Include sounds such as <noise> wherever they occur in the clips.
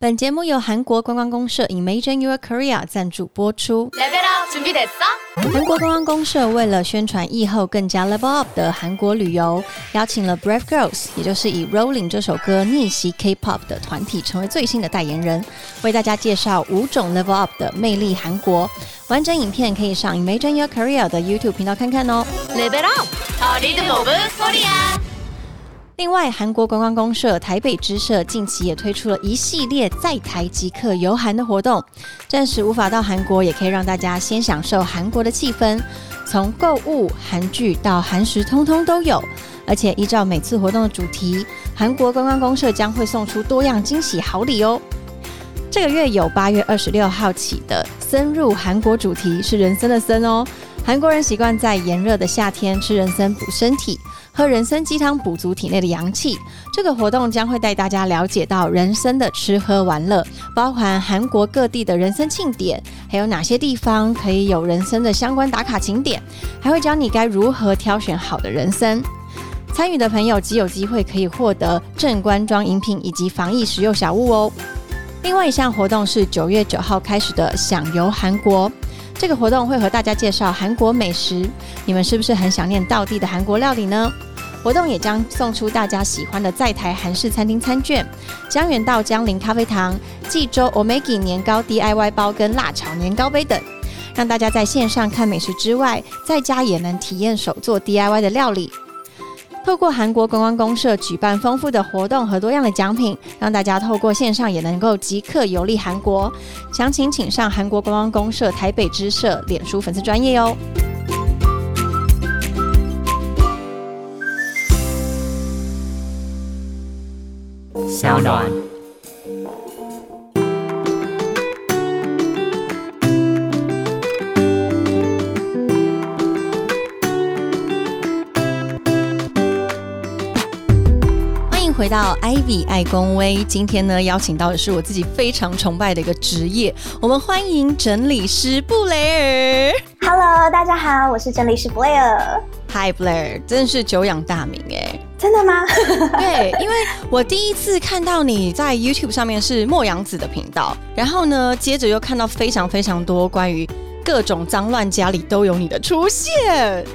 本节目由韩国观光公社 Imagine Your Korea 赞助播出。韩国观光公社为了宣传疫后更加 level up 的韩国旅游，邀请了 Brave Girls，也就是以 Rolling 这首歌逆袭 K-pop 的团体，成为最新的代言人，为大家介绍五种 level up 的魅力韩国。完整影片可以上 Imagine Your Korea 的 YouTube 频道看看哦。Level up，另外，韩国观光公社台北支社近期也推出了一系列在台即刻游韩的活动，暂时无法到韩国，也可以让大家先享受韩国的气氛。从购物、韩剧到韩食，通通都有。而且依照每次活动的主题，韩国观光公社将会送出多样惊喜好礼哦。这个月有八月二十六号起的森入韩国主题是人参的参哦。韩国人习惯在炎热的夏天吃人参补身体。喝人参鸡汤补足体内的阳气，这个活动将会带大家了解到人参的吃喝玩乐，包含韩国各地的人参庆典，还有哪些地方可以有人参的相关打卡景点，还会教你该如何挑选好的人参。参与的朋友极有机会可以获得正官庄饮品以及防疫食用小物哦。另外一项活动是九月九号开始的享游韩国。这个活动会和大家介绍韩国美食，你们是不是很想念道地的韩国料理呢？活动也将送出大家喜欢的在台韩式餐厅餐券、江原道江陵咖啡堂、济州 Omega 年糕 DIY 包跟辣炒年糕杯等，让大家在线上看美食之外，在家也能体验手做 DIY 的料理。透过韩国观光公社举办丰富的活动和多样的奖品，让大家透过线上也能够即刻游历韩国。详情请上韩国观光公社台北支社脸书粉丝专业哦。小暖。回到 Ivy 爱公威，今天呢邀请到的是我自己非常崇拜的一个职业，我们欢迎整理师布雷尔。Hello，大家好，我是整理师布雷尔。Hi Blair，真的是久仰大名哎，真的吗？<laughs> 对，因为我第一次看到你在 YouTube 上面是莫阳子的频道，然后呢，接着又看到非常非常多关于。各种脏乱家里都有你的出现。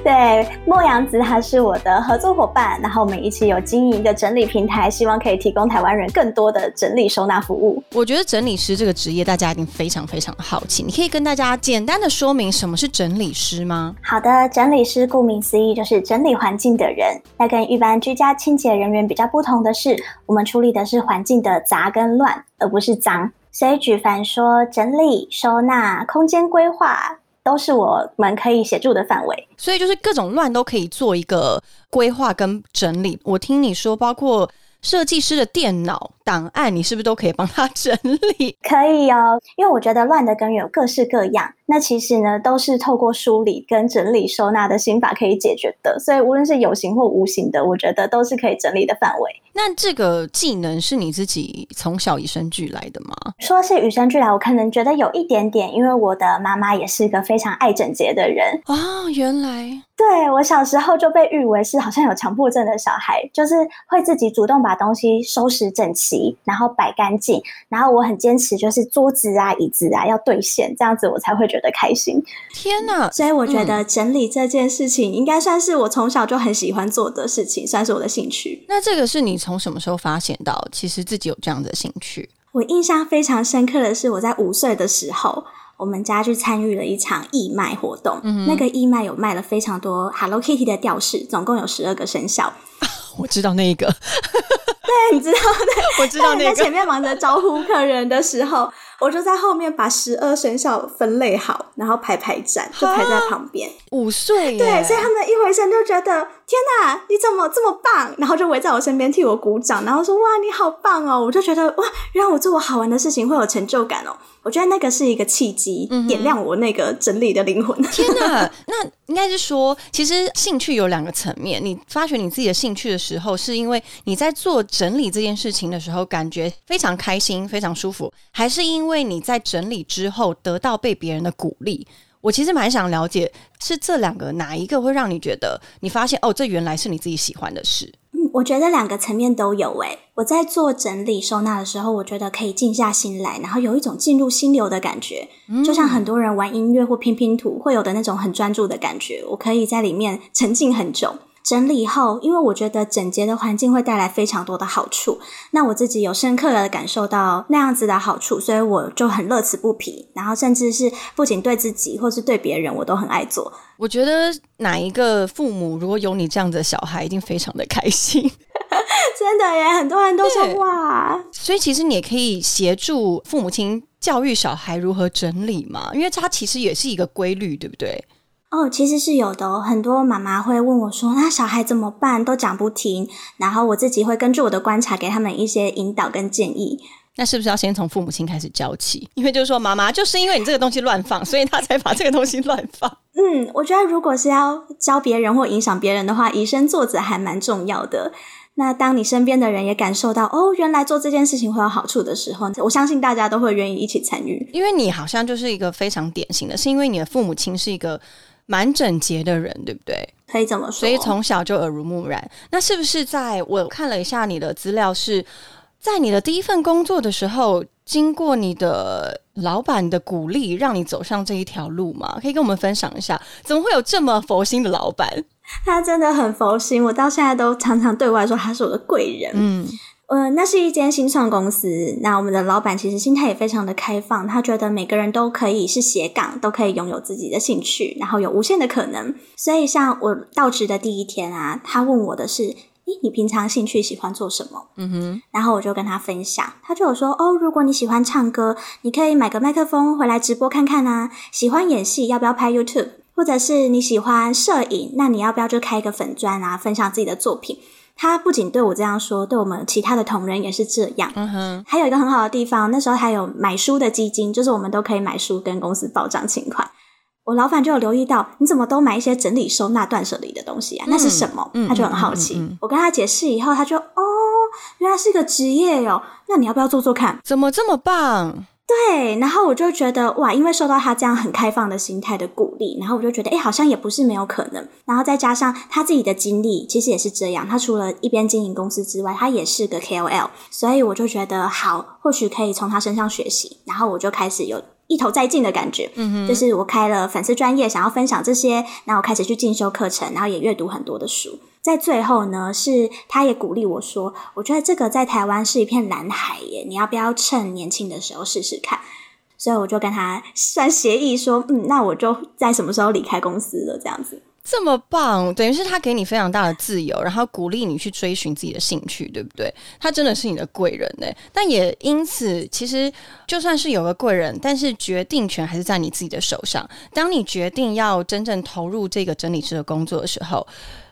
对，莫阳子他是我的合作伙伴，然后我们一起有经营一个整理平台，希望可以提供台湾人更多的整理收纳服务。我觉得整理师这个职业，大家一定非常非常好奇。你可以跟大家简单的说明什么是整理师吗？好的，整理师顾名思义就是整理环境的人。那跟一般居家清洁人员比较不同的是，我们处理的是环境的杂跟乱，而不是脏。所以，举凡说整理、收纳、空间规划，都是我们可以协助的范围。所以，就是各种乱都可以做一个规划跟整理。我听你说，包括设计师的电脑。档案你是不是都可以帮他整理？<laughs> 可以哦，因为我觉得乱的根源有各式各样，那其实呢都是透过梳理跟整理收纳的心法可以解决的。所以无论是有形或无形的，我觉得都是可以整理的范围。那这个技能是你自己从小与生俱来的吗？说是与生俱来，我可能觉得有一点点，因为我的妈妈也是一个非常爱整洁的人哦。原来，对我小时候就被誉为是好像有强迫症的小孩，就是会自己主动把东西收拾整齐。然后摆干净，然后我很坚持，就是桌子啊、椅子啊要对线，这样子我才会觉得开心。天哪！所以我觉得整理这件事情应该算是我从小就很喜欢做的事情，算是我的兴趣。那这个是你从什么时候发现到，其实自己有这样的兴趣？我印象非常深刻的是，我在五岁的时候，我们家去参与了一场义卖活动。那个义卖有卖了非常多 Hello Kitty 的吊饰，总共有十二个生肖。<laughs> 我知道那一个。对，你知道对，我知道那个。<laughs> 在前面忙着招呼客人的时候。我就在后面把十二生肖分类好，然后排排站，就排在旁边。五岁，对，所以他们一回身就觉得天哪，你怎么这么棒？然后就围在我身边替我鼓掌，然后说哇，你好棒哦！我就觉得哇，让我做我好玩的事情会有成就感哦。我觉得那个是一个契机，点亮我那个整理的灵魂。天哪，<laughs> 那应该是说，其实兴趣有两个层面。你发掘你自己的兴趣的时候，是因为你在做整理这件事情的时候，感觉非常开心、非常舒服，还是因为？为你在整理之后得到被别人的鼓励，我其实蛮想了解，是这两个哪一个会让你觉得你发现哦，这原来是你自己喜欢的事？我觉得两个层面都有诶。我在做整理收纳的时候，我觉得可以静下心来，然后有一种进入心流的感觉，就像很多人玩音乐或拼拼图会有的那种很专注的感觉。我可以在里面沉浸很久。整理后，因为我觉得整洁的环境会带来非常多的好处，那我自己有深刻的感受到那样子的好处，所以我就很乐此不疲。然后甚至是不仅对自己，或是对别人，我都很爱做。我觉得哪一个父母如果有你这样的小孩，一定非常的开心。<laughs> 真的耶，很多人都说哇。所以其实你也可以协助父母亲教育小孩如何整理嘛，因为它其实也是一个规律，对不对？哦，其实是有的哦。很多妈妈会问我说：“那小孩怎么办？都讲不停。”然后我自己会根据我的观察，给他们一些引导跟建议。那是不是要先从父母亲开始教起？因为就是说，妈妈就是因为你这个东西乱放，所以他才把这个东西乱放。嗯，我觉得如果是要教别人或影响别人的话，以身作则还蛮重要的。那当你身边的人也感受到哦，原来做这件事情会有好处的时候，我相信大家都会愿意一起参与。因为你好像就是一个非常典型的，是因为你的父母亲是一个。蛮整洁的人，对不对？可以这么说。所以从小就耳濡目染。那是不是在我看了一下你的资料，是在你的第一份工作的时候，经过你的老板的鼓励，让你走上这一条路吗？可以跟我们分享一下，怎么会有这么佛心的老板？<laughs> 他真的很佛心，我到现在都常常对外说他是我的贵人。嗯。呃，那是一间新创公司。那我们的老板其实心态也非常的开放，他觉得每个人都可以是斜杠，都可以拥有自己的兴趣，然后有无限的可能。所以，像我到职的第一天啊，他问我的是：“咦，你平常兴趣喜欢做什么？”嗯哼，然后我就跟他分享，他就有说：“哦，如果你喜欢唱歌，你可以买个麦克风回来直播看看啊。喜欢演戏，要不要拍 YouTube？或者是你喜欢摄影，那你要不要就开一个粉砖啊，分享自己的作品？”他不仅对我这样说，对我们其他的同仁也是这样。嗯哼，还有一个很好的地方，那时候还有买书的基金，就是我们都可以买书跟公司报账请款。我老板就有留意到，你怎么都买一些整理收纳断舍离的东西啊？那是什么？他就很好奇。我跟他解释以后，他就哦，原来是个职业哟。那你要不要做做看？怎么这么棒？对，然后我就觉得哇，因为受到他这样很开放的心态的鼓励，然后我就觉得哎，好像也不是没有可能。然后再加上他自己的经历，其实也是这样。他除了一边经营公司之外，他也是个 KOL，所以我就觉得好，或许可以从他身上学习。然后我就开始有一头再进的感觉，嗯哼，就是我开了粉丝专业，想要分享这些，然后我开始去进修课程，然后也阅读很多的书。在最后呢，是他也鼓励我说：“我觉得这个在台湾是一片蓝海耶，你要不要趁年轻的时候试试看？”所以我就跟他算协议说：“嗯，那我就在什么时候离开公司了？这样子这么棒，等于是他给你非常大的自由，然后鼓励你去追寻自己的兴趣，对不对？他真的是你的贵人呢。但也因此，其实就算是有个贵人，但是决定权还是在你自己的手上。当你决定要真正投入这个整理师的工作的时候。”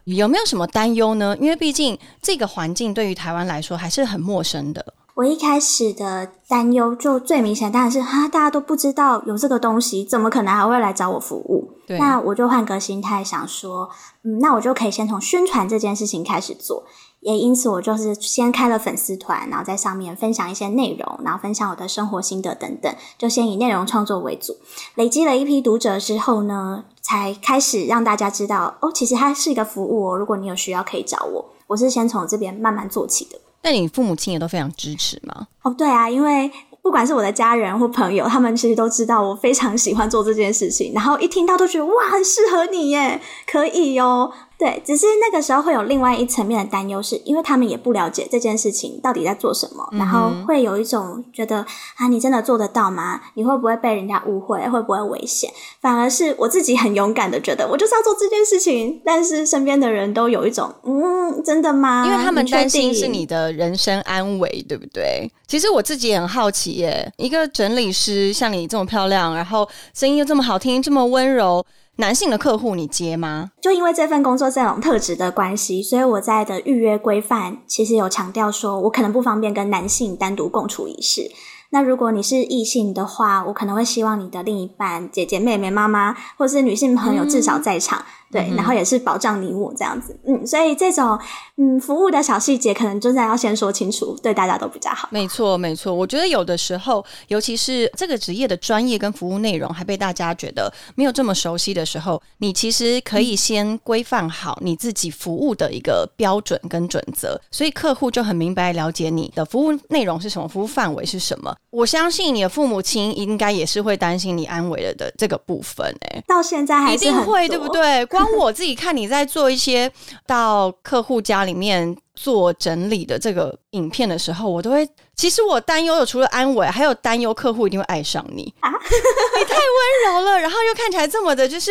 有没有什么担忧呢？因为毕竟这个环境对于台湾来说还是很陌生的。我一开始的担忧就最明显，当然是哈，大家都不知道有这个东西，怎么可能还会来找我服务？那我就换个心态想说，嗯，那我就可以先从宣传这件事情开始做。也因此，我就是先开了粉丝团，然后在上面分享一些内容，然后分享我的生活心得等等，就先以内容创作为主。累积了一批读者之后呢，才开始让大家知道，哦，其实它是一个服务哦。如果你有需要，可以找我。我是先从这边慢慢做起的。那你父母亲也都非常支持吗？哦，对啊，因为不管是我的家人或朋友，他们其实都知道我非常喜欢做这件事情，然后一听到都觉得哇，很适合你耶，可以哟。对，只是那个时候会有另外一层面的担忧，是因为他们也不了解这件事情到底在做什么，然后会有一种觉得啊，你真的做得到吗？你会不会被人家误会？会不会危险？反而是我自己很勇敢的觉得，我就是要做这件事情。但是身边的人都有一种嗯，真的吗？因为他们担心是你的人生安危，对不对？其实我自己也很好奇耶，一个整理师像你这么漂亮，然后声音又这么好听，这么温柔。男性的客户你接吗？就因为这份工作这种特质的关系，所以我在的预约规范其实有强调说，我可能不方便跟男性单独共处一室。那如果你是异性的话，我可能会希望你的另一半、姐姐、妹妹、妈妈，或是女性朋友至少在场。对，然后也是保障你我这样子，嗯，所以这种嗯服务的小细节，可能真的要先说清楚，对大家都比较好。没错，没错，我觉得有的时候，尤其是这个职业的专业跟服务内容还被大家觉得没有这么熟悉的时候，你其实可以先规范好你自己服务的一个标准跟准则，所以客户就很明白了解你的服务内容是什么，服务范围是什么。我相信你的父母亲应该也是会担心你安危了的这个部分，哎，到现在还一定会，对不对？光当我自己看。你在做一些到客户家里面做整理的这个影片的时候，我都会。其实我担忧的除了安稳，还有担忧客户一定会爱上你啊！<laughs> 你太温柔了，然后又看起来这么的，就是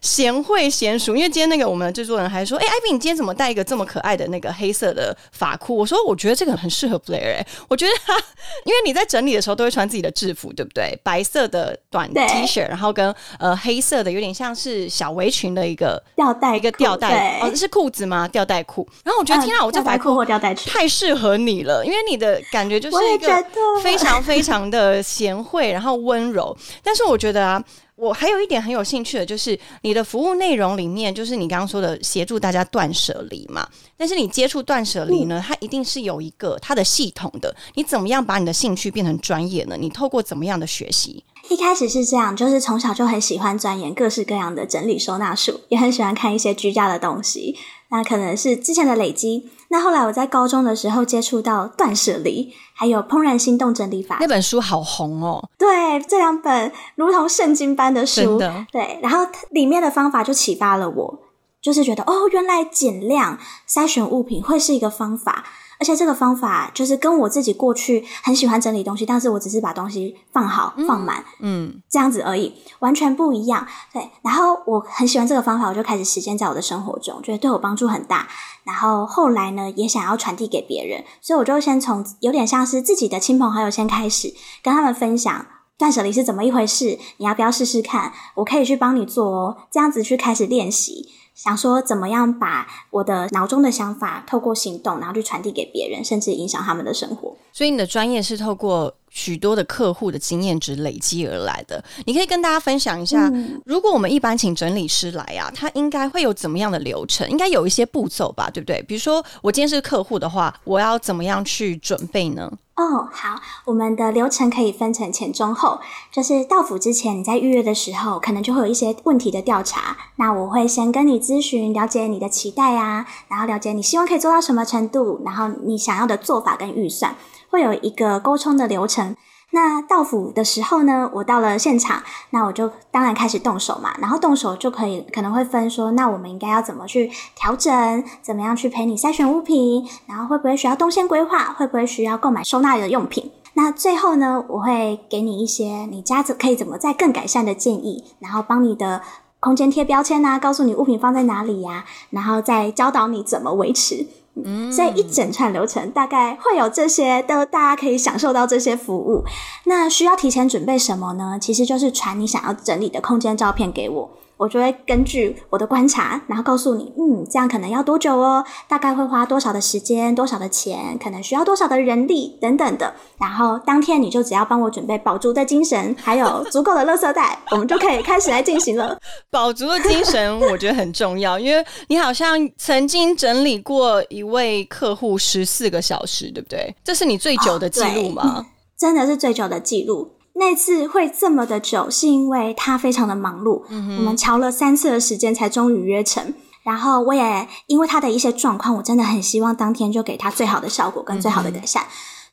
贤惠娴熟。因为今天那个我们的制作人还说：“哎，艾比，你今天怎么戴一个这么可爱的那个黑色的发箍？”我说：“我觉得这个很适合 Blair。”哎，我觉得他，因为你在整理的时候都会穿自己的制服，对不对？白色的短 T 恤，然后跟呃黑色的有点像是小围裙的一个吊带，一个吊带哦，是裤子吗？吊带裤。然后我觉得，天啊，我这白裤或吊带裙太适合你了，因为你的感觉就。是一个非常非常的贤惠，然后温柔。但是我觉得啊，我还有一点很有兴趣的，就是你的服务内容里面，就是你刚刚说的协助大家断舍离嘛。但是你接触断舍离呢，它一定是有一个它的系统的。你怎么样把你的兴趣变成专业呢？你透过怎么样的学习？一开始是这样，就是从小就很喜欢钻研各式各样的整理收纳术，也很喜欢看一些居家的东西。那可能是之前的累积。那后来我在高中的时候接触到断舍离，还有怦然心动整理法。那本书好红哦。对，这两本如同圣经般的书。对，然后里面的方法就启发了我，就是觉得哦，原来减量筛选物品会是一个方法。而且这个方法就是跟我自己过去很喜欢整理东西，但是我只是把东西放好放满，嗯，这样子而已，完全不一样。对，然后我很喜欢这个方法，我就开始实践在我的生活中，觉得对我帮助很大。然后后来呢，也想要传递给别人，所以我就先从有点像是自己的亲朋好友先开始，跟他们分享断舍离是怎么一回事，你要不要试试看？我可以去帮你做哦，这样子去开始练习。想说怎么样把我的脑中的想法透过行动，然后去传递给别人，甚至影响他们的生活。所以你的专业是透过许多的客户的经验值累积而来的。你可以跟大家分享一下，如果我们一般请整理师来啊，他应该会有怎么样的流程？应该有一些步骤吧，对不对？比如说我今天是客户的话，我要怎么样去准备呢？哦，好，我们的流程可以分成前、中、后。就是到府之前，你在预约的时候，可能就会有一些问题的调查。那我会先跟你咨询，了解你的期待啊，然后了解你希望可以做到什么程度，然后你想要的做法跟预算，会有一个沟通的流程。那到府的时候呢，我到了现场，那我就当然开始动手嘛。然后动手就可以可能会分说，那我们应该要怎么去调整，怎么样去陪你筛选物品，然后会不会需要动线规划，会不会需要购买收纳的用品。那最后呢，我会给你一些你家子可以怎么再更改善的建议，然后帮你的空间贴标签啊，告诉你物品放在哪里呀，然后再教导你怎么维持。嗯，所以一整串流程大概会有这些，都大家可以享受到这些服务。那需要提前准备什么呢？其实就是传你想要整理的空间照片给我。我就会根据我的观察，然后告诉你，嗯，这样可能要多久哦？大概会花多少的时间、多少的钱，可能需要多少的人力等等的。然后当天你就只要帮我准备饱足的精神，还有足够的垃圾袋，我们就可以开始来进行了。饱足的精神我觉得很重要，因为你好像曾经整理过一位客户十四个小时，对不对？这是你最久的记录吗？<laughs> 真的是最久的记录。那次会这么的久，是因为他非常的忙碌，我们瞧了三次的时间才终于约成。然后我也因为他的一些状况，我真的很希望当天就给他最好的效果跟最好的改善。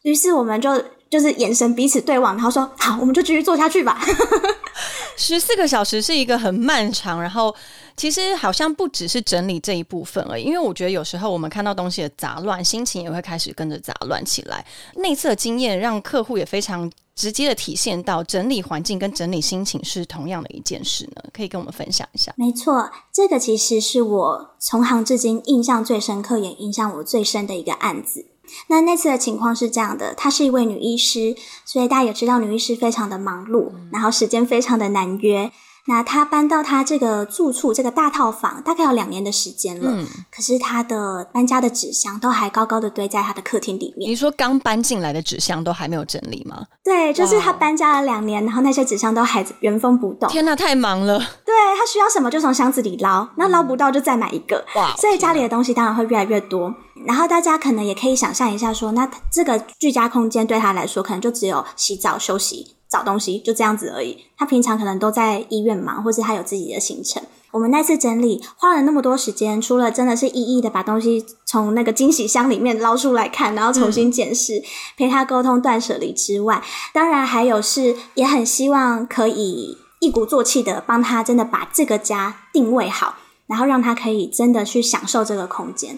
于是我们就就是眼神彼此对望，然后说好，我们就继续做下去吧。<laughs> 十四个小时是一个很漫长，然后其实好像不只是整理这一部分而已，因为我觉得有时候我们看到东西的杂乱，心情也会开始跟着杂乱起来。内测经验让客户也非常直接的体现到整理环境跟整理心情是同样的一件事呢，可以跟我们分享一下。没错，这个其实是我从行至今印象最深刻，也印象我最深的一个案子。那那次的情况是这样的，她是一位女医师，所以大家也知道女医师非常的忙碌，然后时间非常的难约。那他搬到他这个住处这个大套房，大概有两年的时间了。嗯，可是他的搬家的纸箱都还高高的堆在他的客厅里面。你说刚搬进来的纸箱都还没有整理吗？对，就是他搬家了两年，然后那些纸箱都还原封不动。天哪，太忙了。对他需要什么就从箱子里捞，那捞不到就再买一个。哇，所以家里的东西当然会越来越多。然后大家可能也可以想象一下，说那这个居家空间对他来说，可能就只有洗澡、休息。找东西就这样子而已。他平常可能都在医院忙，或是他有自己的行程。我们那次整理花了那么多时间，除了真的是一一的把东西从那个惊喜箱里面捞出来看，然后重新检视，陪他沟通断舍离之外，当然还有是也很希望可以一鼓作气的帮他真的把这个家定位好，然后让他可以真的去享受这个空间。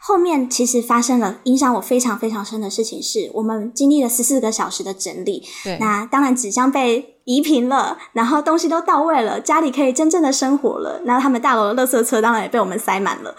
后面其实发生了影响我非常非常深的事情，是我们经历了十四个小时的整理。对，那当然纸箱被移平了，然后东西都到位了，家里可以真正的生活了。那他们大楼的垃圾车当然也被我们塞满了。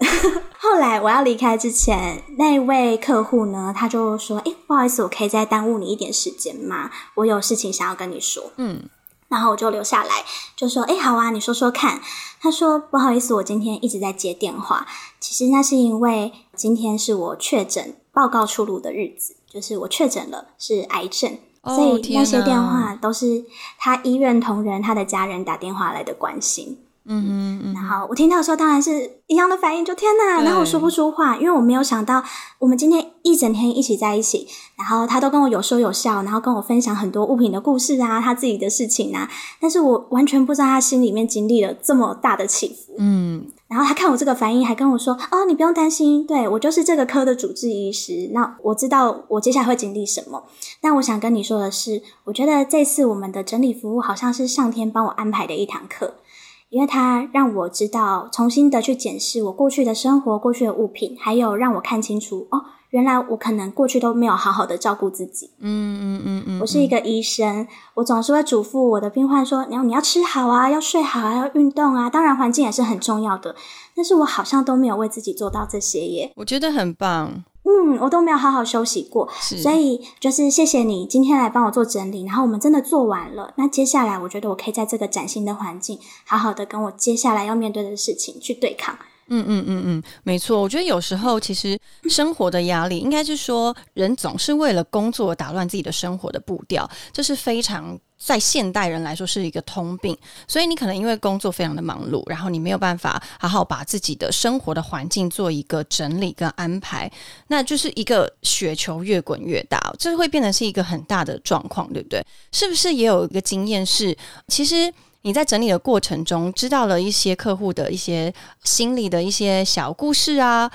<laughs> 后来我要离开之前，那位客户呢，他就说：“哎，不好意思，我可以再耽误你一点时间吗？我有事情想要跟你说。”嗯。然后我就留下来，就说：“哎，好啊，你说说看。”他说：“不好意思，我今天一直在接电话。其实那是因为今天是我确诊报告出炉的日子，就是我确诊了是癌症，所以那些电话都是他医院同仁、他的家人打电话来的关心。”嗯嗯然后我听到的时候，当然是一样的反应，就天哪！然后我说不出话，因为我没有想到，我们今天一整天一起在一起，然后他都跟我有说有笑，然后跟我分享很多物品的故事啊，他自己的事情啊，但是我完全不知道他心里面经历了这么大的起伏。嗯，然后他看我这个反应，还跟我说：“哦，你不用担心，对我就是这个科的主治医师，那我知道我接下来会经历什么。但我想跟你说的是，我觉得这次我们的整理服务好像是上天帮我安排的一堂课。”因为它让我知道，重新的去检视我过去的生活、过去的物品，还有让我看清楚哦，原来我可能过去都没有好好的照顾自己。嗯嗯嗯嗯，我是一个医生，我总是会嘱咐我的病患说：，你要你要吃好啊，要睡好啊，要运动啊，当然环境也是很重要的。但是我好像都没有为自己做到这些耶。我觉得很棒。嗯，我都没有好好休息过，所以就是谢谢你今天来帮我做整理，然后我们真的做完了。那接下来，我觉得我可以在这个崭新的环境，好好的跟我接下来要面对的事情去对抗。嗯嗯嗯嗯，没错。我觉得有时候其实生活的压力，应该是说人总是为了工作打乱自己的生活的步调，这是非常。在现代人来说是一个通病，所以你可能因为工作非常的忙碌，然后你没有办法好好把自己的生活的环境做一个整理跟安排，那就是一个雪球越滚越大，这会变成是一个很大的状况，对不对？是不是也有一个经验是，其实你在整理的过程中，知道了一些客户的一些心理的一些小故事啊，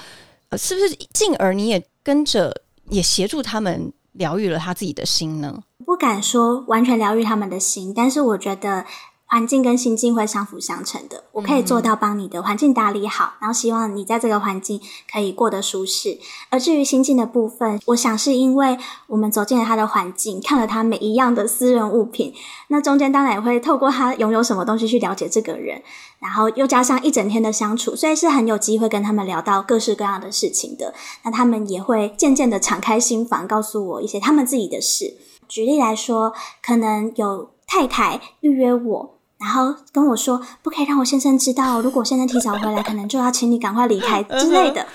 是不是进而你也跟着也协助他们疗愈了他自己的心呢？不敢说完全疗愈他们的心，但是我觉得环境跟心境会相辅相成的。我可以做到帮你的环境打理好，然后希望你在这个环境可以过得舒适。而至于心境的部分，我想是因为我们走进了他的环境，看了他每一样的私人物品，那中间当然也会透过他拥有什么东西去了解这个人，然后又加上一整天的相处，所以是很有机会跟他们聊到各式各样的事情的。那他们也会渐渐的敞开心房，告诉我一些他们自己的事。举例来说，可能有太太预约我，然后跟我说不可以让我先生知道，如果先生提早回来，可能就要请你赶快离开之类的。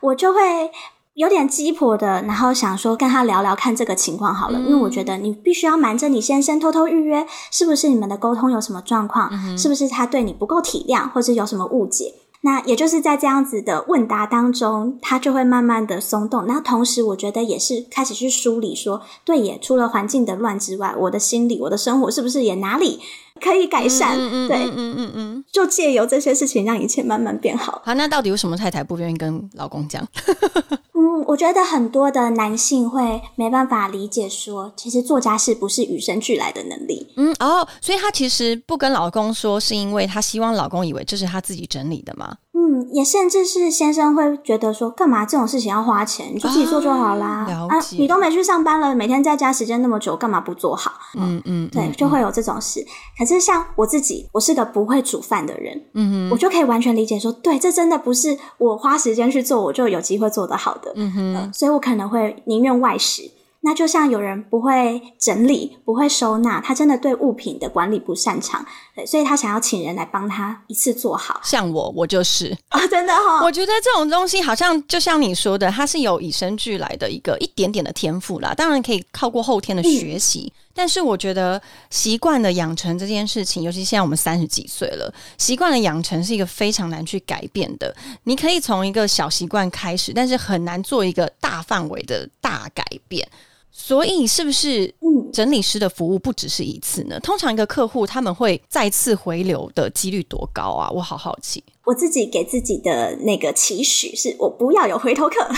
我就会有点鸡婆的，然后想说跟他聊聊看这个情况好了，因为我觉得你必须要瞒着你先生偷偷预约，是不是你们的沟通有什么状况？是不是他对你不够体谅，或者有什么误解？那也就是在这样子的问答当中，他就会慢慢的松动。那同时，我觉得也是开始去梳理，说对也，除了环境的乱之外，我的心理、我的生活是不是也哪里可以改善？对，嗯嗯嗯，就借由这些事情，让一切慢慢变好。好，那到底为什么太太不愿意跟老公讲？<laughs> 嗯，我觉得很多的男性会没办法理解，说其实做家事不是与生俱来的能力。嗯哦，所以她其实不跟老公说，是因为她希望老公以为这是她自己整理的吗？嗯，也甚至是先生会觉得说，干嘛这种事情要花钱，你就自己做就好啦。啊，你都没去上班了，每天在家时间那么久，干嘛不做好？嗯嗯，对，就会有这种事。可是像我自己，我是个不会煮饭的人，嗯哼，我就可以完全理解说，对，这真的不是我花时间去做，我就有机会做得好的。嗯哼，所以我可能会宁愿外食。那就像有人不会整理、不会收纳，他真的对物品的管理不擅长，对，所以他想要请人来帮他一次做好。像我，我就是啊，真的哈。我觉得这种东西好像就像你说的，它是有与生俱来的一个一点点的天赋啦，当然可以靠过后天的学习。但是我觉得习惯的养成这件事情，尤其现在我们三十几岁了，习惯的养成是一个非常难去改变的。你可以从一个小习惯开始，但是很难做一个大范围的大改变。所以，是不是整理师的服务不只是一次呢？通常一个客户他们会再次回流的几率多高啊？我好好奇。我自己给自己的那个期许是我不要有回头客 <laughs> 啊，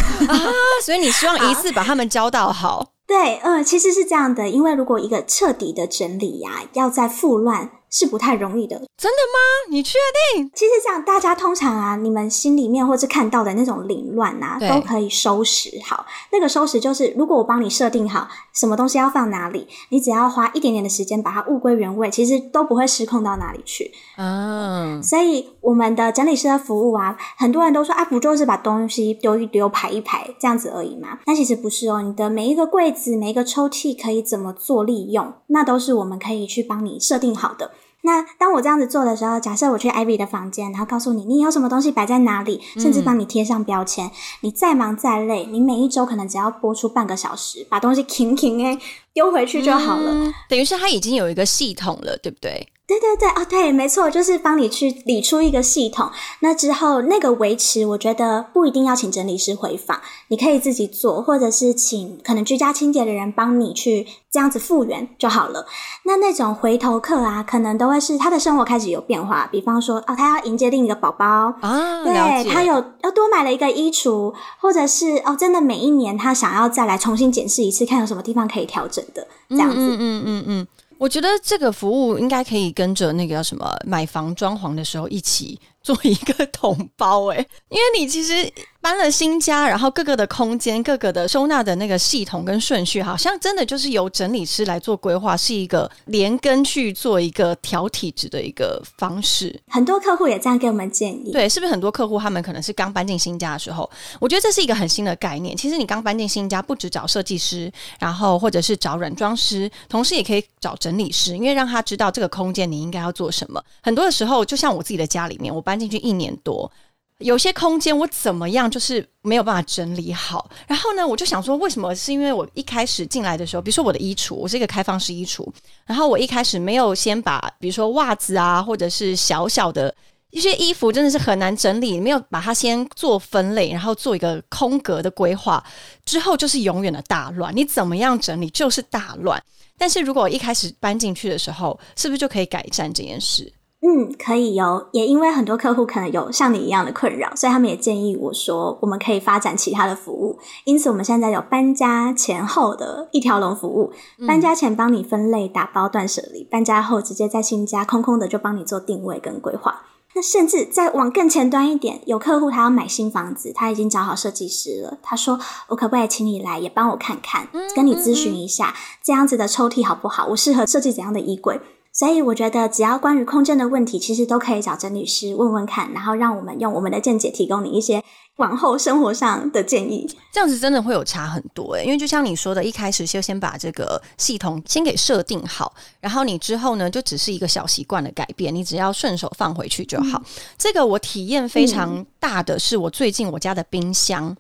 所以你希望一次把他们教到好。<laughs> 对，嗯，其实是这样的，因为如果一个彻底的整理呀，要在复乱。是不太容易的，真的吗？你确定？其实这样，大家通常啊，你们心里面或是看到的那种凌乱啊，都可以收拾好。那个收拾就是，如果我帮你设定好什么东西要放哪里，你只要花一点点的时间把它物归原位，其实都不会失控到哪里去。嗯，所以我们的整理师的服务啊，很多人都说啊，不就是把东西丢一丢、排一排这样子而已嘛？但其实不是哦，你的每一个柜子、每一个抽屉可以怎么做利用，那都是我们可以去帮你设定好的。那当我这样子做的时候，假设我去 Ivy 的房间，然后告诉你你有什么东西摆在哪里，甚至帮你贴上标签。你再忙再累，你每一周可能只要播出半个小时，把东西 <laughs> 停停哎丢回去就好了。等于是它已经有一个系统了，对不对？对对对，哦对，没错，就是帮你去理出一个系统。那之后那个维持，我觉得不一定要请整理师回访，你可以自己做，或者是请可能居家清洁的人帮你去这样子复原就好了。那那种回头客啊，可能都会是他的生活开始有变化，比方说哦，他要迎接另一个宝宝啊，对他有要多买了一个衣橱，或者是哦，真的每一年他想要再来重新检视一次，看有什么地方可以调整的，这样子，嗯嗯嗯嗯。我觉得这个服务应该可以跟着那个叫什么买房装潢的时候一起做一个统包哎，因为你其实。搬了新家，然后各个的空间、各个的收纳的那个系统跟顺序，好像真的就是由整理师来做规划，是一个连根去做一个调体质的一个方式。很多客户也这样给我们建议，对，是不是很多客户他们可能是刚搬进新家的时候？我觉得这是一个很新的概念。其实你刚搬进新家，不止找设计师，然后或者是找软装师，同时也可以找整理师，因为让他知道这个空间你应该要做什么。很多的时候，就像我自己的家里面，我搬进去一年多。有些空间我怎么样就是没有办法整理好，然后呢，我就想说，为什么？是因为我一开始进来的时候，比如说我的衣橱，我是一个开放式衣橱，然后我一开始没有先把，比如说袜子啊，或者是小小的一些衣服，真的是很难整理，没有把它先做分类，然后做一个空格的规划，之后就是永远的大乱。你怎么样整理就是大乱。但是如果一开始搬进去的时候，是不是就可以改善这件事？嗯，可以有，也因为很多客户可能有像你一样的困扰，所以他们也建议我说，我们可以发展其他的服务。因此，我们现在有搬家前后的一条龙服务，搬家前帮你分类、打包、断舍离；搬家后直接在新家空空的就帮你做定位跟规划。那甚至再往更前端一点，有客户他要买新房子，他已经找好设计师了。他说：“我可不可以请你来，也帮我看看，跟你咨询一下，这样子的抽屉好不好？我适合设计怎样的衣柜？”所以我觉得，只要关于空间的问题，其实都可以找曾律师问问看，然后让我们用我们的见解提供你一些往后生活上的建议。这样子真的会有差很多诶，因为就像你说的，一开始就先把这个系统先给设定好，然后你之后呢，就只是一个小习惯的改变，你只要顺手放回去就好。这个我体验非常大的是，我最近我家的冰箱，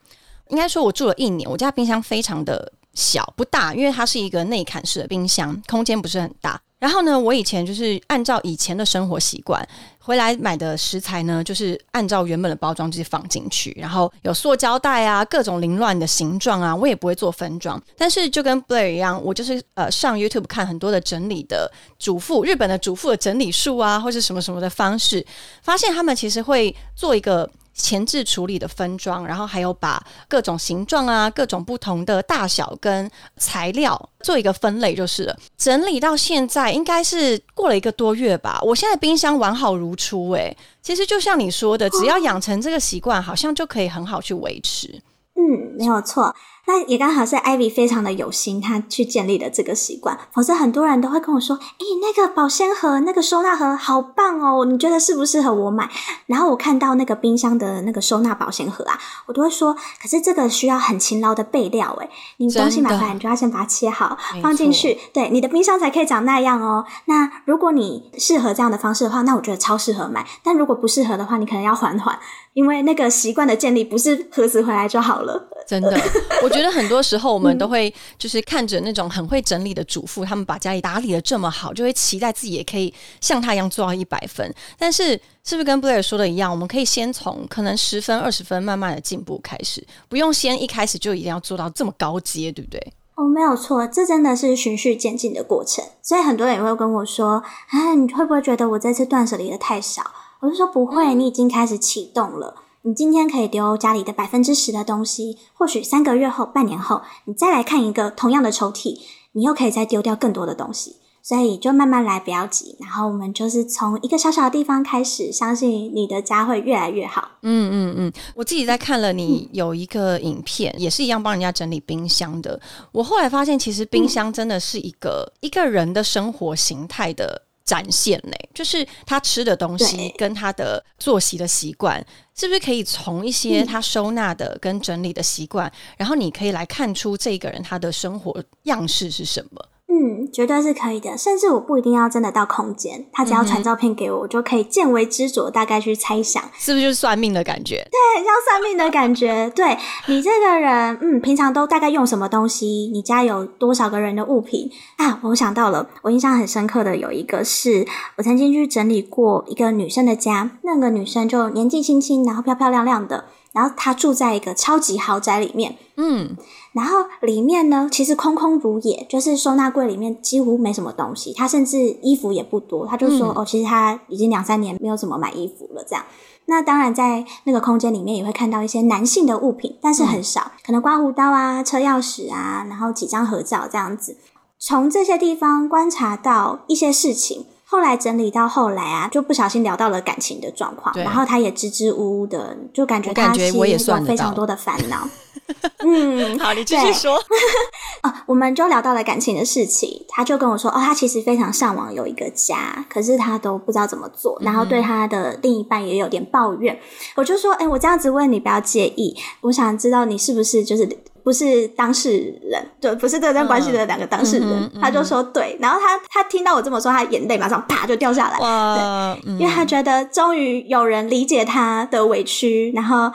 应该说我住了一年，我家冰箱非常的小不大，因为它是一个内砍式的冰箱，空间不是很大。然后呢，我以前就是按照以前的生活习惯，回来买的食材呢，就是按照原本的包装直接放进去，然后有塑胶袋啊，各种凌乱的形状啊，我也不会做分装。但是就跟 Blair 一样，我就是呃上 YouTube 看很多的整理的主妇，日本的主妇的整理术啊，或者什么什么的方式，发现他们其实会做一个。前置处理的分装，然后还有把各种形状啊、各种不同的大小跟材料做一个分类，就是了。整理到现在应该是过了一个多月吧。我现在冰箱完好如初，诶，其实就像你说的，只要养成这个习惯，好像就可以很好去维持。嗯，没有错。那也刚好是 Ivy 非常的有心，他去建立了这个习惯。否则很多人都会跟我说：“诶，那个保鲜盒、那个收纳盒好棒哦，你觉得适不适合我买？”然后我看到那个冰箱的那个收纳保鲜盒啊，我都会说：“可是这个需要很勤劳的备料，诶，你东西买回来你就要先把它切好，放进去，对，你的冰箱才可以长那样哦。那如果你适合这样的方式的话，那我觉得超适合买。但如果不适合的话，你可能要缓缓。”因为那个习惯的建立不是盒子回来就好了，真的。我觉得很多时候我们都会就是看着那种很会整理的主妇，他们把家里打理的这么好，就会期待自己也可以像他一样做到一百分。但是是不是跟 Blair 说的一样，我们可以先从可能十分、二十分慢慢的进步开始，不用先一开始就一定要做到这么高阶，对不对？哦，没有错，这真的是循序渐进的过程。所以很多人也会跟我说：“啊，你会不会觉得我这次断舍离的太少？”我就说不会，你已经开始启动了。你今天可以丢家里的百分之十的东西，或许三个月后、半年后，你再来看一个同样的抽屉，你又可以再丢掉更多的东西。所以就慢慢来，不要急。然后我们就是从一个小小的地方开始，相信你的家会越来越好。嗯嗯嗯，我自己在看了你有一个影片，也是一样帮人家整理冰箱的。我后来发现，其实冰箱真的是一个一个人的生活形态的。展现呢，就是他吃的东西跟他的作息的习惯，是不是可以从一些他收纳的跟整理的习惯，然后你可以来看出这个人他的生活样式是什么？嗯，绝对是可以的。甚至我不一定要真的到空间，他只要传照片给我，我就可以见微知著，大概去猜想，是不是就是算命的感觉？<laughs> 对，像算命的感觉。对你这个人，嗯，平常都大概用什么东西？你家有多少个人的物品啊？我想到了，我印象很深刻的有一个是，我曾经去整理过一个女生的家，那个女生就年纪轻轻，然后漂漂亮亮的。然后他住在一个超级豪宅里面，嗯，然后里面呢其实空空如也，就是收纳柜里面几乎没什么东西，他甚至衣服也不多。他就说哦，其实他已经两三年没有怎么买衣服了。这样，那当然在那个空间里面也会看到一些男性的物品，但是很少，可能刮胡刀啊、车钥匙啊，然后几张合照这样子。从这些地方观察到一些事情。后来整理到后来啊，就不小心聊到了感情的状况，然后他也支支吾吾的，就感觉他是有非常多的烦恼。<laughs> 嗯，好，你继续说。<laughs> 哦，我们就聊到了感情的事情，他就跟我说，哦，他其实非常向往有一个家，可是他都不知道怎么做，然后对他的另一半也有点抱怨。我就说，哎，我这样子问你不要介意，我想知道你是不是就是。不是当事人，对，不是这段关系的两个当事人，他就说对，然后他他听到我这么说，他眼泪马上啪就掉下来，对，因为他觉得终于有人理解他的委屈，然后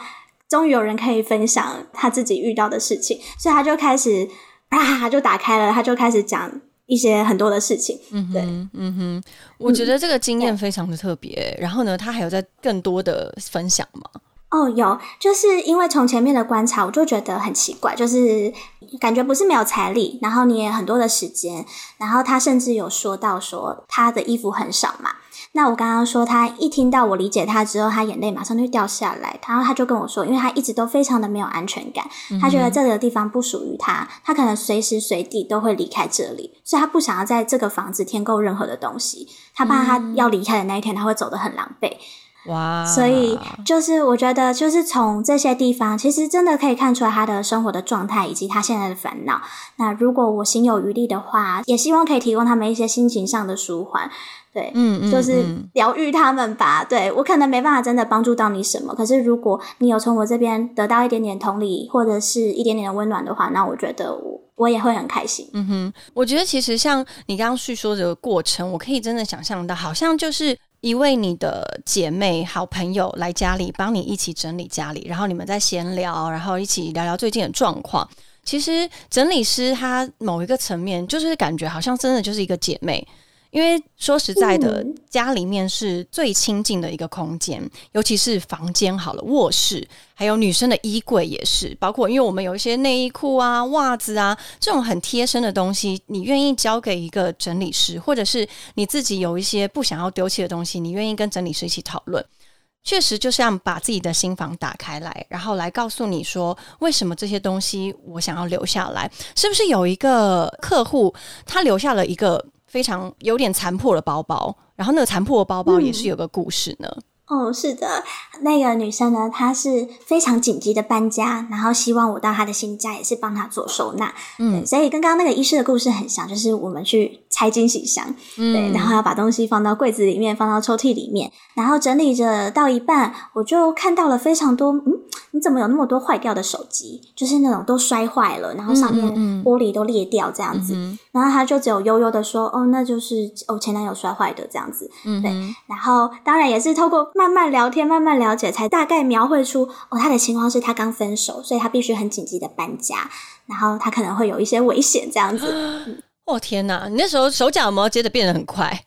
终于有人可以分享他自己遇到的事情，所以他就开始啪就打开了，他就开始讲一些很多的事情，嗯哼，嗯哼，我觉得这个经验非常的特别，然后呢，他还有在更多的分享吗？哦，有，就是因为从前面的观察，我就觉得很奇怪，就是感觉不是没有财力，然后你也很多的时间，然后他甚至有说到说他的衣服很少嘛。那我刚刚说他一听到我理解他之后，他眼泪马上就掉下来，然后他就跟我说，因为他一直都非常的没有安全感，他觉得这个地方不属于他，他可能随时随地都会离开这里，所以他不想要在这个房子添购任何的东西，他怕他要离开的那一天他会走得很狼狈。哇！所以就是我觉得，就是从这些地方，其实真的可以看出来他的生活的状态以及他现在的烦恼。那如果我心有余力的话，也希望可以提供他们一些心情上的舒缓。对，嗯，就是疗愈他们吧。对我可能没办法真的帮助到你什么，可是如果你有从我这边得到一点点同理或者是一点点的温暖的话，那我觉得我我也会很开心。嗯哼，我觉得其实像你刚刚叙说这个过程，我可以真的想象到，好像就是。一位你的姐妹、好朋友来家里帮你一起整理家里，然后你们在闲聊，然后一起聊聊最近的状况。其实整理师他某一个层面，就是感觉好像真的就是一个姐妹。因为说实在的，家里面是最亲近的一个空间，尤其是房间好了，卧室还有女生的衣柜也是，包括因为我们有一些内衣裤啊、袜子啊这种很贴身的东西，你愿意交给一个整理师，或者是你自己有一些不想要丢弃的东西，你愿意跟整理师一起讨论，确实就像把自己的心房打开来，然后来告诉你说，为什么这些东西我想要留下来？是不是有一个客户他留下了一个？非常有点残破的包包，然后那个残破的包包也是有个故事呢。哦，是的，那个女生呢，她是非常紧急的搬家，然后希望我到她的新家，也是帮她做收纳。嗯，所以跟刚刚那个医师的故事很像，就是我们去拆惊喜箱，对，然后要把东西放到柜子里面，放到抽屉里面，然后整理着到一半，我就看到了非常多，嗯，你怎么有那么多坏掉的手机？就是那种都摔坏了，然后上面玻璃都裂掉这样子。然后他就只有悠悠的说：“哦，那就是哦前男友摔坏的这样子。”嗯，对。然后当然也是透过。慢慢聊天，慢慢了解，才大概描绘出哦，他的情况是他刚分手，所以他必须很紧急的搬家，然后他可能会有一些危险这样子。<gasps> 哦天哪，你那时候手脚有没有接的变得很快？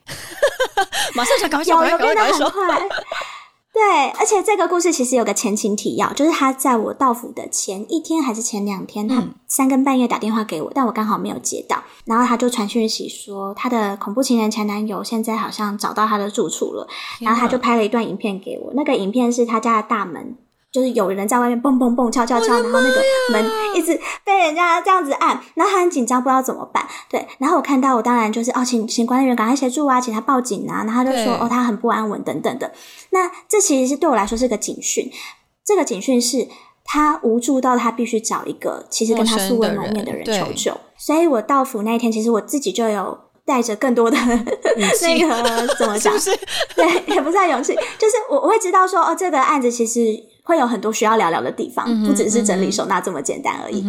<laughs> 马上想赶快有有变得很快。<laughs> 对，而且这个故事其实有个前情提要，就是他在我到府的前一天还是前两天，他三更半夜打电话给我，但我刚好没有接到，然后他就传讯息说他的恐怖情人前男友现在好像找到他的住处了，然后他就拍了一段影片给我，那个影片是他家的大门。就是有人在外面蹦蹦蹦敲敲敲，然后那个门一直被人家这样子按，然后他很紧张，不知道怎么办。对，然后我看到我当然就是哦，请请管理员赶快协助啊，请他报警啊。然后他就说哦，他很不安稳等等的。那这其实是对我来说是个警讯，这个警讯是他无助到他必须找一个其实跟他素未谋面的人求救。所以我到府那一天，其实我自己就有带着更多的那个 <laughs> 怎么讲？对，也不算勇气，就是我我会知道说哦，这个案子其实。会有很多需要聊聊的地方，不只是整理收纳这么简单而已。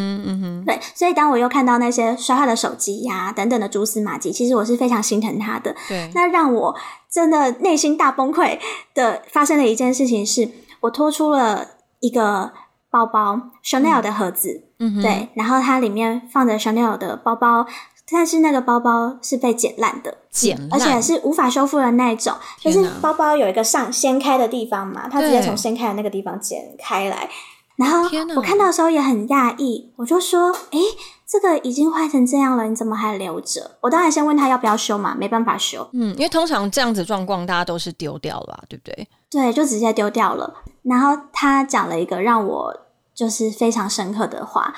对，所以当我又看到那些摔坏的手机呀等等的蛛丝马迹，其实我是非常心疼他的。对，那让我真的内心大崩溃的发生的一件事情是，我拖出了一个包包，Chanel 的盒子。嗯对，然后它里面放着 Chanel 的包包。但是那个包包是被剪烂的，剪而且是无法修复的那种。就是包包有一个上掀开的地方嘛，它直接从掀开的那个地方剪开来。然后我看到的时候也很讶异，我就说：“诶，这个已经坏成这样了，你怎么还留着？”我当然先问他要不要修嘛，没办法修。嗯，因为通常这样子状况，大家都是丢掉了，对不对？对，就直接丢掉了。然后他讲了一个让我就是非常深刻的话。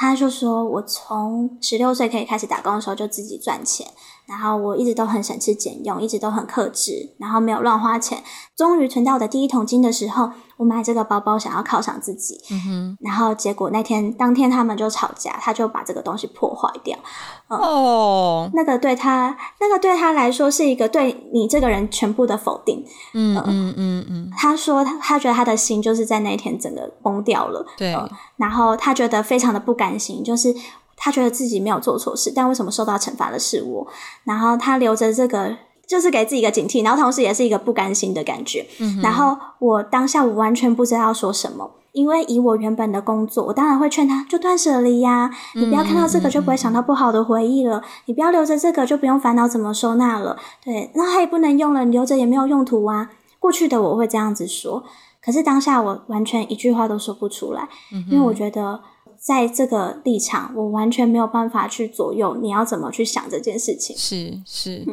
他就说：“我从十六岁可以开始打工的时候就自己赚钱，然后我一直都很省吃俭用，一直都很克制，然后没有乱花钱。终于存到我的第一桶金的时候。”我买这个包包想要犒赏自己，然后结果那天当天他们就吵架，他就把这个东西破坏掉。哦，那个对他，那个对他来说是一个对你这个人全部的否定。嗯嗯嗯嗯，他说他他觉得他的心就是在那一天整个崩掉了。对，然后他觉得非常的不甘心，就是他觉得自己没有做错事，但为什么受到惩罚的是我？然后他留着这个。就是给自己一个警惕，然后同时也是一个不甘心的感觉。然后我当下我完全不知道说什么，因为以我原本的工作，我当然会劝他就断舍离呀，你不要看到这个就不会想到不好的回忆了，你不要留着这个就不用烦恼怎么收纳了。对，那它也不能用了，你留着也没有用途啊。过去的我会这样子说，可是当下我完全一句话都说不出来，因为我觉得在这个立场，我完全没有办法去左右你要怎么去想这件事情。是是。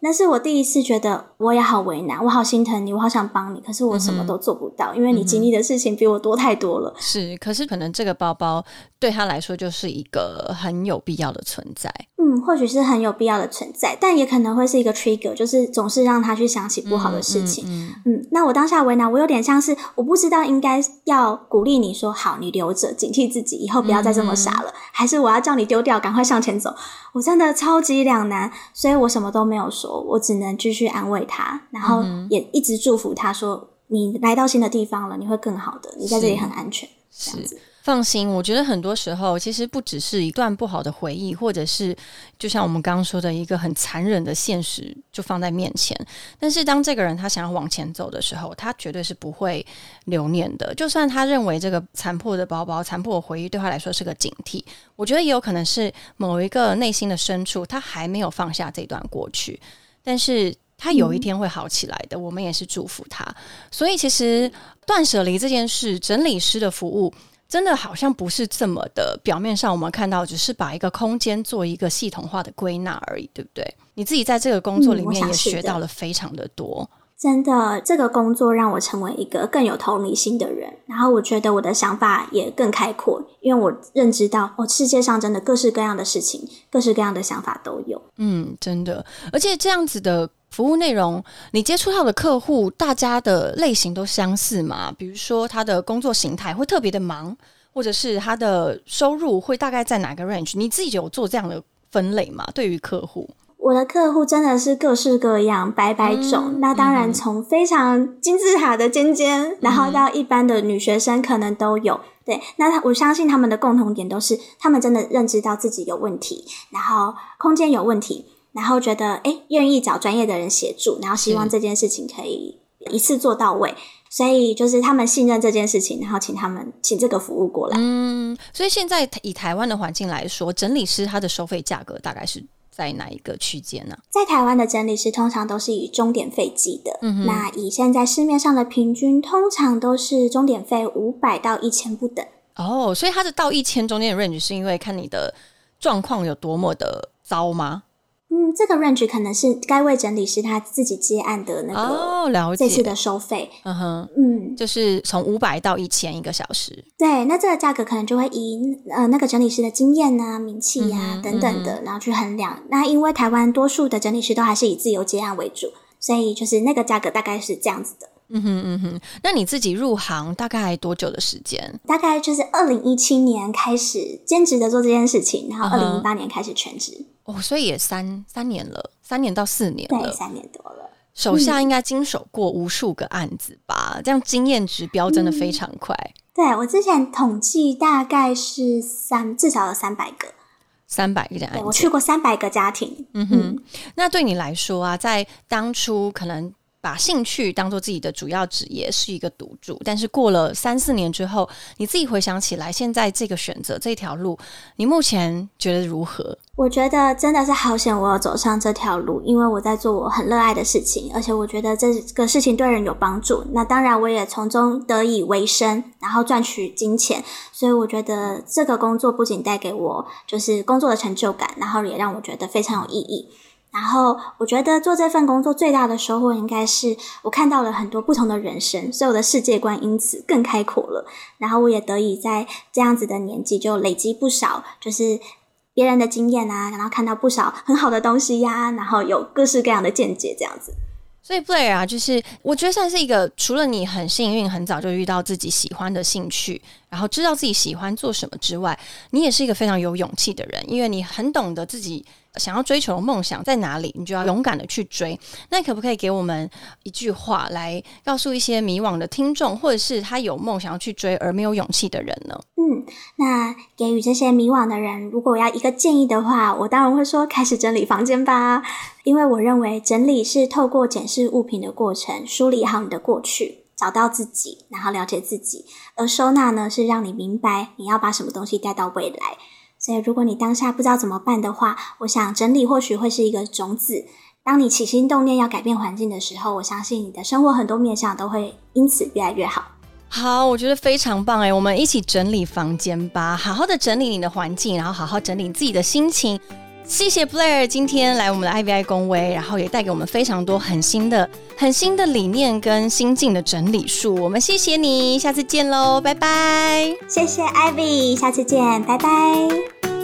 那是我第一次觉得我也好为难，我好心疼你，我好想帮你，可是我什么都做不到，因为你经历的事情比我多太多了。是，可是可能这个包包对他来说就是一个很有必要的存在。嗯，或许是很有必要的存在，但也可能会是一个 trigger，就是总是让他去想起不好的事情。嗯，那我当下为难，我有点像是我不知道应该要鼓励你说好，你留着，警惕自己，以后不要再这么傻了，还是我要叫你丢掉，赶快向前走。我真的超级两难，所以我什么都没有说，我只能继续安慰他，然后也一直祝福他说：“你来到新的地方了，你会更好的，你在这里很安全。”这样子。放心，我觉得很多时候其实不只是一段不好的回忆，或者是就像我们刚刚说的一个很残忍的现实就放在面前。但是当这个人他想要往前走的时候，他绝对是不会留念的。就算他认为这个残破的包包、残破的回忆对他来说是个警惕，我觉得也有可能是某一个内心的深处，他还没有放下这段过去。但是他有一天会好起来的，我们也是祝福他。所以其实断舍离这件事，整理师的服务。真的好像不是这么的，表面上我们看到只是把一个空间做一个系统化的归纳而已，对不对？你自己在这个工作里面也学到了非常的多。真的，这个工作让我成为一个更有同理心的人，然后我觉得我的想法也更开阔，因为我认知到，哦，世界上真的各式各样的事情，各式各样的想法都有。嗯，真的，而且这样子的服务内容，你接触到的客户，大家的类型都相似嘛？比如说他的工作形态会特别的忙，或者是他的收入会大概在哪个 range？你自己有做这样的分类吗？对于客户？我的客户真的是各式各样、百百种。那当然，从非常金字塔的尖尖，然后到一般的女学生，可能都有。对，那他我相信他们的共同点都是，他们真的认知到自己有问题，然后空间有问题，然后觉得哎，愿意找专业的人协助，然后希望这件事情可以一次做到位。所以就是他们信任这件事情，然后请他们请这个服务过来。嗯，所以现在以台湾的环境来说，整理师他的收费价格大概是。在哪一个区间呢？在台湾的整理师通常都是以钟点费计的。嗯那以现在市面上的平均，通常都是钟点费五百到一千不等。哦，所以它的到一千中间的 range 是因为看你的状况有多么的糟吗？嗯，这个 range 可能是该位整理师他自己接案的那个哦，了解这次的收费。嗯哼，嗯，就是从五百到一千一个小时。对，那这个价格可能就会以呃那个整理师的经验啊、名气呀等等的，然后去衡量。那因为台湾多数的整理师都还是以自由接案为主，所以就是那个价格大概是这样子的。嗯哼嗯哼，那你自己入行大概多久的时间？大概就是二零一七年开始兼职的做这件事情，然后二零一八年开始全职。哦，所以也三三年了，三年到四年了，对，三年多了。手下应该经手过无数个案子吧？这样经验值标真的非常快。对我之前统计大概是三，至少有三百个，三百个案子。我去过三百个家庭。嗯哼，那对你来说啊，在当初可能。把兴趣当做自己的主要职业是一个赌注，但是过了三四年之后，你自己回想起来，现在这个选择这条路，你目前觉得如何？我觉得真的是好险，我要走上这条路，因为我在做我很热爱的事情，而且我觉得这个事情对人有帮助。那当然，我也从中得以为生，然后赚取金钱。所以我觉得这个工作不仅带给我就是工作的成就感，然后也让我觉得非常有意义。然后我觉得做这份工作最大的收获，应该是我看到了很多不同的人生，所以我的世界观因此更开阔了。然后我也得以在这样子的年纪就累积不少，就是别人的经验啊，然后看到不少很好的东西呀，然后有各式各样的见解，这样子。所以 Blair 啊，就是我觉得算是一个，除了你很幸运，很早就遇到自己喜欢的兴趣，然后知道自己喜欢做什么之外，你也是一个非常有勇气的人，因为你很懂得自己。想要追求的梦想在哪里？你就要勇敢的去追。那可不可以给我们一句话来告诉一些迷惘的听众，或者是他有梦想要去追而没有勇气的人呢？嗯，那给予这些迷惘的人，如果要一个建议的话，我当然会说开始整理房间吧。因为我认为整理是透过检视物品的过程，梳理好你的过去，找到自己，然后了解自己；而收纳呢，是让你明白你要把什么东西带到未来。所以，如果你当下不知道怎么办的话，我想整理或许会是一个种子。当你起心动念要改变环境的时候，我相信你的生活很多面向都会因此越来越好。好，我觉得非常棒哎！我们一起整理房间吧，好好的整理你的环境，然后好好整理自己的心情。谢谢 Blair 今天来我们的 IVI 公威，然后也带给我们非常多很新的、很新的理念跟新进的整理术。我们谢谢你，下次见喽，拜拜！谢谢 Ivy，下次见，拜拜。